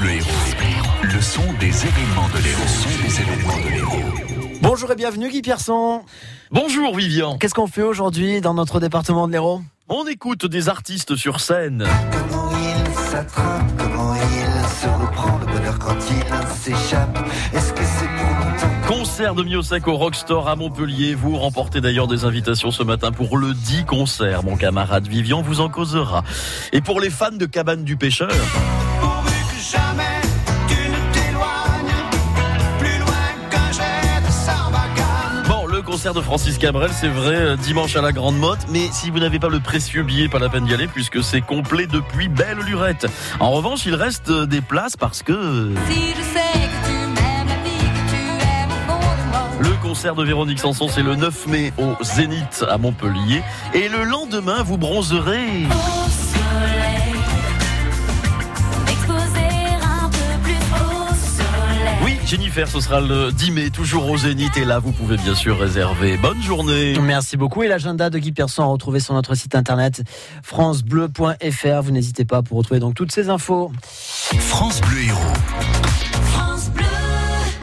Bleu Héros. Le son des événements de l'Héros. Le son des événements de l'Héros. Bonjour et bienvenue Guy Pierson. Bonjour Vivian. Qu'est-ce qu'on fait aujourd'hui dans notre département de l'Hérault On écoute des artistes sur scène. Comment il s'attrape, comment il se reprend le bonheur quand il s'échappe? Est-ce que c'est pour longtemps? Concert de Miosec au Rockstore à Montpellier. Vous remportez d'ailleurs des invitations ce matin pour le 10 concert. Mon camarade Vivian vous en causera. Et pour les fans de Cabane du Pêcheur, concert de Francis Cabrel, c'est vrai, euh, dimanche à la Grande Motte, mais si vous n'avez pas le précieux billet, pas la peine d'y aller puisque c'est complet depuis belle lurette. En revanche, il reste euh, des places parce que Si je sais que tu m'aimes, la vie que tu aimes au fond de moi. le concert de Véronique Sanson, c'est le 9 mai au Zénith à Montpellier. Et le lendemain, vous bronzerez. Jennifer, ce sera le 10 mai, toujours au Zénith. Et là, vous pouvez bien sûr réserver. Bonne journée. Merci beaucoup et l'agenda de Guy Pierson à retrouver sur notre site internet francebleu.fr. Vous n'hésitez pas pour retrouver donc toutes ces infos. France Bleu Héros.